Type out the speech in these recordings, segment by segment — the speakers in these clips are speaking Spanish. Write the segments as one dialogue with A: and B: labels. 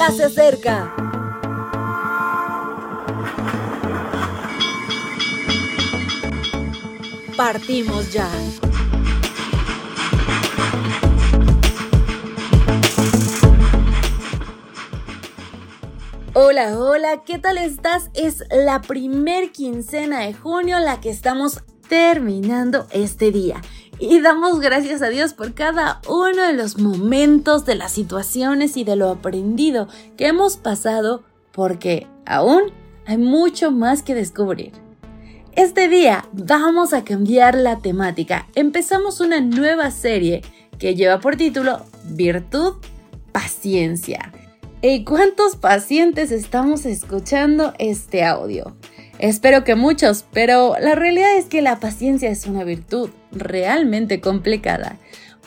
A: ya se acerca. Partimos ya. Hola, hola, ¿qué tal estás? Es la primer quincena de junio la que estamos terminando este día. Y damos gracias a Dios por cada uno de los momentos, de las situaciones y de lo aprendido que hemos pasado porque aún hay mucho más que descubrir. Este día vamos a cambiar la temática. Empezamos una nueva serie que lleva por título Virtud, Paciencia. ¿Y cuántos pacientes estamos escuchando este audio? Espero que muchos, pero la realidad es que la paciencia es una virtud realmente complicada.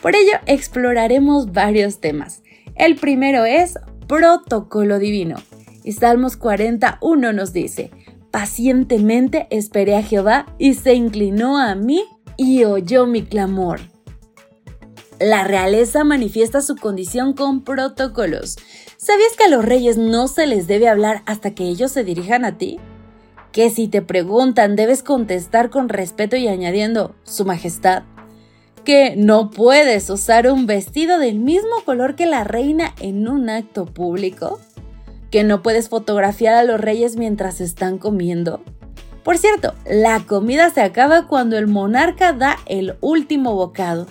A: Por ello exploraremos varios temas. El primero es protocolo divino. Y Salmos 41 nos dice, pacientemente esperé a Jehová y se inclinó a mí y oyó mi clamor. La realeza manifiesta su condición con protocolos. ¿Sabías que a los reyes no se les debe hablar hasta que ellos se dirijan a ti? Que si te preguntan debes contestar con respeto y añadiendo Su Majestad. Que no puedes usar un vestido del mismo color que la reina en un acto público. Que no puedes fotografiar a los reyes mientras están comiendo. Por cierto, la comida se acaba cuando el monarca da el último bocado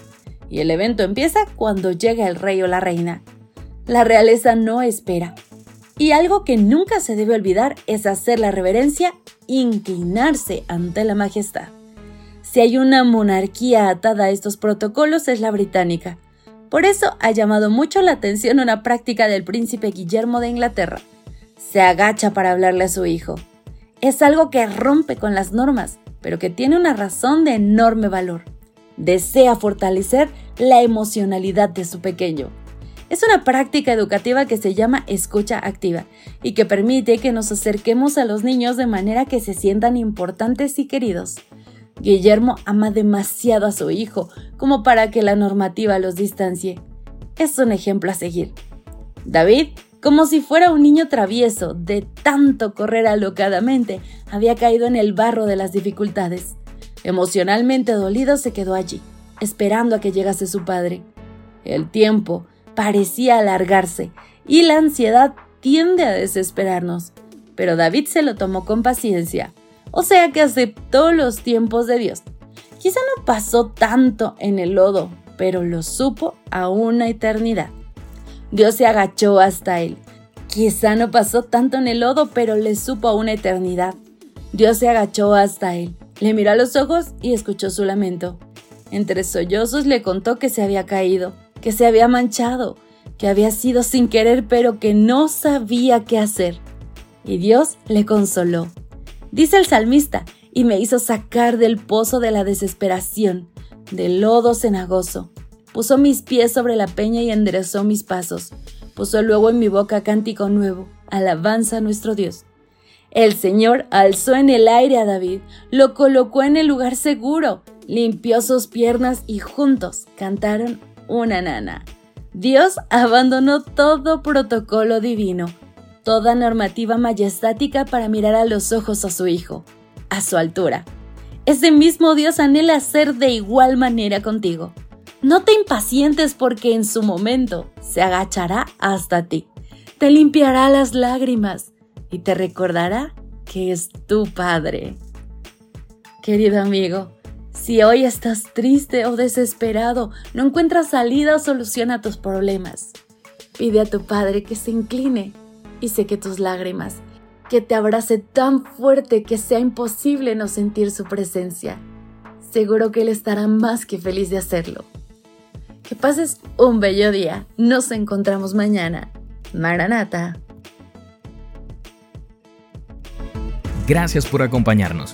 A: y el evento empieza cuando llega el rey o la reina. La realeza no espera. Y algo que nunca se debe olvidar es hacer la reverencia, inclinarse ante la majestad. Si hay una monarquía atada a estos protocolos es la británica. Por eso ha llamado mucho la atención una práctica del príncipe Guillermo de Inglaterra. Se agacha para hablarle a su hijo. Es algo que rompe con las normas, pero que tiene una razón de enorme valor. Desea fortalecer la emocionalidad de su pequeño. Es una práctica educativa que se llama escucha activa y que permite que nos acerquemos a los niños de manera que se sientan importantes y queridos. Guillermo ama demasiado a su hijo como para que la normativa los distancie. Es un ejemplo a seguir. David, como si fuera un niño travieso, de tanto correr alocadamente, había caído en el barro de las dificultades. Emocionalmente dolido se quedó allí, esperando a que llegase su padre. El tiempo, parecía alargarse y la ansiedad tiende a desesperarnos. Pero David se lo tomó con paciencia, o sea que aceptó los tiempos de Dios. Quizá no pasó tanto en el lodo, pero lo supo a una eternidad. Dios se agachó hasta él. Quizá no pasó tanto en el lodo, pero le supo a una eternidad. Dios se agachó hasta él, le miró a los ojos y escuchó su lamento. Entre sollozos le contó que se había caído, que se había manchado, que había sido sin querer, pero que no sabía qué hacer. Y Dios le consoló. Dice el salmista, y me hizo sacar del pozo de la desesperación, del lodo cenagoso. Puso mis pies sobre la peña y enderezó mis pasos. Puso luego en mi boca cántico nuevo, alabanza a nuestro Dios. El Señor alzó en el aire a David, lo colocó en el lugar seguro, limpió sus piernas y juntos cantaron una nana. Dios abandonó todo protocolo divino, toda normativa majestática para mirar a los ojos a su Hijo, a su altura. Ese mismo Dios anhela ser de igual manera contigo. No te impacientes porque en su momento se agachará hasta ti, te limpiará las lágrimas y te recordará que es tu Padre. Querido amigo, si hoy estás triste o desesperado, no encuentras salida o solución a tus problemas, pide a tu Padre que se incline y seque tus lágrimas, que te abrace tan fuerte que sea imposible no sentir su presencia. Seguro que Él estará más que feliz de hacerlo. Que pases un bello día. Nos encontramos mañana. Maranata.
B: Gracias por acompañarnos.